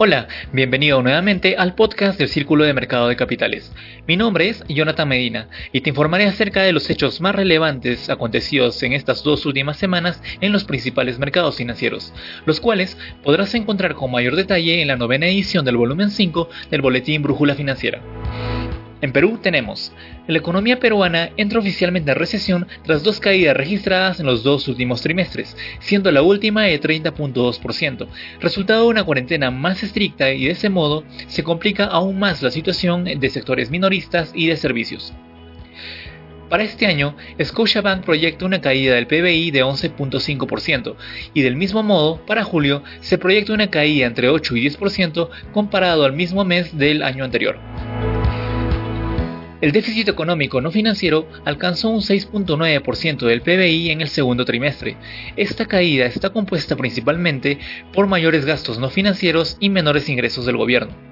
Hola, bienvenido nuevamente al podcast del Círculo de Mercado de Capitales. Mi nombre es Jonathan Medina y te informaré acerca de los hechos más relevantes acontecidos en estas dos últimas semanas en los principales mercados financieros, los cuales podrás encontrar con mayor detalle en la novena edición del volumen 5 del Boletín Brújula Financiera. En Perú tenemos, la economía peruana entra oficialmente en recesión tras dos caídas registradas en los dos últimos trimestres, siendo la última de 30.2%, resultado de una cuarentena más estricta y de ese modo se complica aún más la situación de sectores minoristas y de servicios. Para este año, Scotiabank proyecta una caída del PBI de 11.5% y del mismo modo, para julio, se proyecta una caída entre 8 y 10% comparado al mismo mes del año anterior. El déficit económico no financiero alcanzó un 6.9% del PBI en el segundo trimestre. Esta caída está compuesta principalmente por mayores gastos no financieros y menores ingresos del gobierno.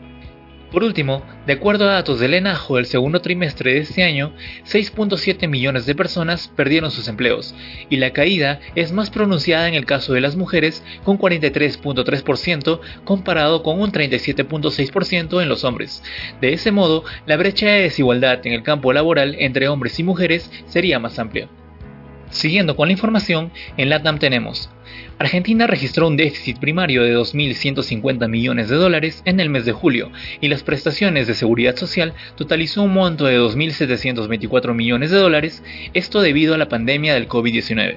Por último, de acuerdo a datos del ENAJO del segundo trimestre de este año, 6.7 millones de personas perdieron sus empleos, y la caída es más pronunciada en el caso de las mujeres con 43.3% comparado con un 37.6% en los hombres. De ese modo, la brecha de desigualdad en el campo laboral entre hombres y mujeres sería más amplia. Siguiendo con la información, en LATAM tenemos Argentina registró un déficit primario de 2.150 millones de dólares en el mes de julio y las prestaciones de seguridad social totalizó un monto de 2.724 millones de dólares, esto debido a la pandemia del COVID-19.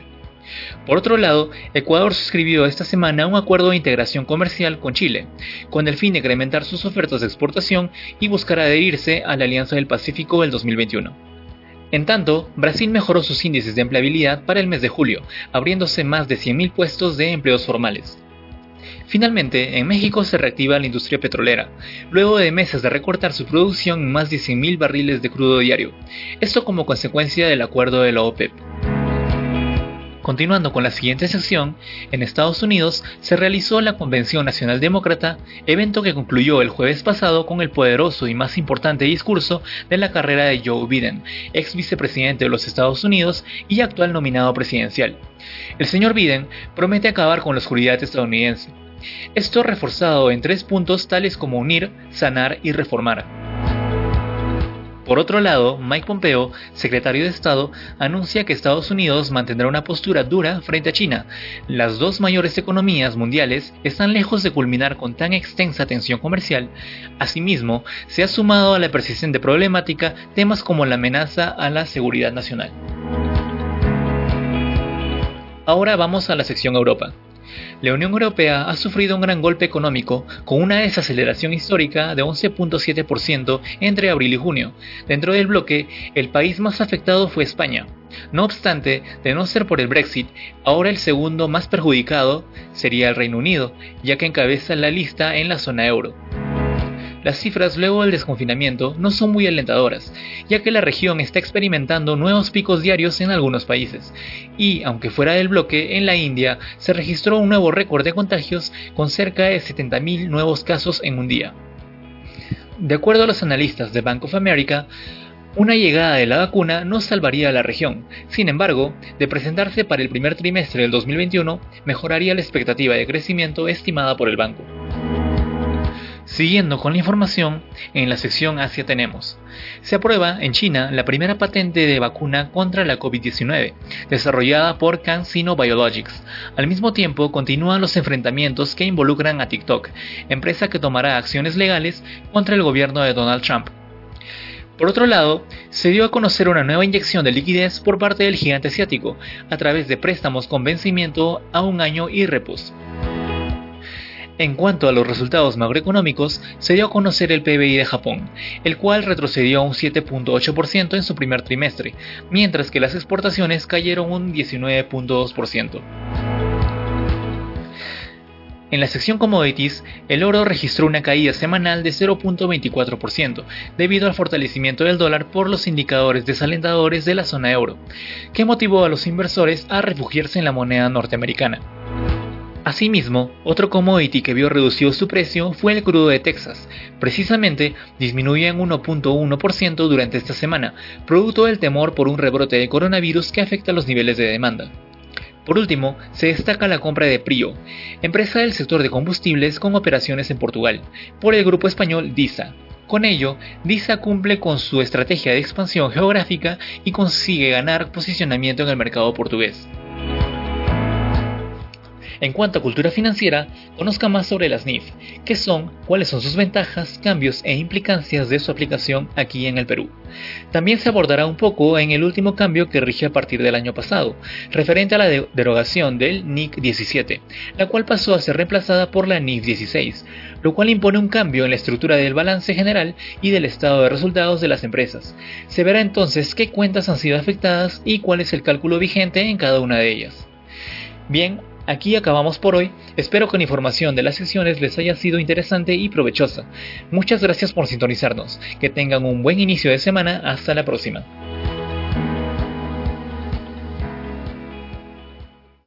Por otro lado, Ecuador suscribió esta semana un acuerdo de integración comercial con Chile, con el fin de incrementar sus ofertas de exportación y buscar adherirse a la Alianza del Pacífico del 2021. En tanto, Brasil mejoró sus índices de empleabilidad para el mes de julio, abriéndose más de 100.000 puestos de empleos formales. Finalmente, en México se reactiva la industria petrolera, luego de meses de recortar su producción en más de 100.000 barriles de crudo diario, esto como consecuencia del acuerdo de la OPEP. Continuando con la siguiente sección, en Estados Unidos se realizó la Convención Nacional Demócrata, evento que concluyó el jueves pasado con el poderoso y más importante discurso de la carrera de Joe Biden, ex vicepresidente de los Estados Unidos y actual nominado presidencial. El señor Biden promete acabar con la oscuridad estadounidense. Esto reforzado en tres puntos tales como unir, sanar y reformar. Por otro lado, Mike Pompeo, secretario de Estado, anuncia que Estados Unidos mantendrá una postura dura frente a China. Las dos mayores economías mundiales están lejos de culminar con tan extensa tensión comercial. Asimismo, se ha sumado a la persistente problemática temas como la amenaza a la seguridad nacional. Ahora vamos a la sección Europa. La Unión Europea ha sufrido un gran golpe económico con una desaceleración histórica de 11.7% entre abril y junio. Dentro del bloque, el país más afectado fue España. No obstante, de no ser por el Brexit, ahora el segundo más perjudicado sería el Reino Unido, ya que encabeza la lista en la zona euro. Las cifras luego del desconfinamiento no son muy alentadoras, ya que la región está experimentando nuevos picos diarios en algunos países, y aunque fuera del bloque, en la India se registró un nuevo récord de contagios con cerca de 70.000 nuevos casos en un día. De acuerdo a los analistas de Bank of America, una llegada de la vacuna no salvaría a la región, sin embargo, de presentarse para el primer trimestre del 2021, mejoraría la expectativa de crecimiento estimada por el banco. Siguiendo con la información, en la sección Asia tenemos. Se aprueba en China la primera patente de vacuna contra la COVID-19, desarrollada por CanSino Biologics. Al mismo tiempo, continúan los enfrentamientos que involucran a TikTok, empresa que tomará acciones legales contra el gobierno de Donald Trump. Por otro lado, se dio a conocer una nueva inyección de liquidez por parte del gigante asiático, a través de préstamos con vencimiento a un año y repos. En cuanto a los resultados macroeconómicos, se dio a conocer el PBI de Japón, el cual retrocedió un 7.8% en su primer trimestre, mientras que las exportaciones cayeron un 19.2%. En la sección commodities, el oro registró una caída semanal de 0.24% debido al fortalecimiento del dólar por los indicadores desalentadores de la zona euro, que motivó a los inversores a refugiarse en la moneda norteamericana. Asimismo, otro commodity que vio reducido su precio fue el crudo de Texas. Precisamente, disminuyó en 1.1% durante esta semana, producto del temor por un rebrote de coronavirus que afecta los niveles de demanda. Por último, se destaca la compra de Prio, empresa del sector de combustibles con operaciones en Portugal, por el grupo español DISA. Con ello, DISA cumple con su estrategia de expansión geográfica y consigue ganar posicionamiento en el mercado portugués. En cuanto a cultura financiera, conozca más sobre las NIF, qué son, cuáles son sus ventajas, cambios e implicancias de su aplicación aquí en el Perú. También se abordará un poco en el último cambio que rige a partir del año pasado, referente a la derogación del NIC 17, la cual pasó a ser reemplazada por la NIF 16, lo cual impone un cambio en la estructura del balance general y del estado de resultados de las empresas. Se verá entonces qué cuentas han sido afectadas y cuál es el cálculo vigente en cada una de ellas. Bien, Aquí acabamos por hoy, espero que la información de las sesiones les haya sido interesante y provechosa. Muchas gracias por sintonizarnos, que tengan un buen inicio de semana, hasta la próxima.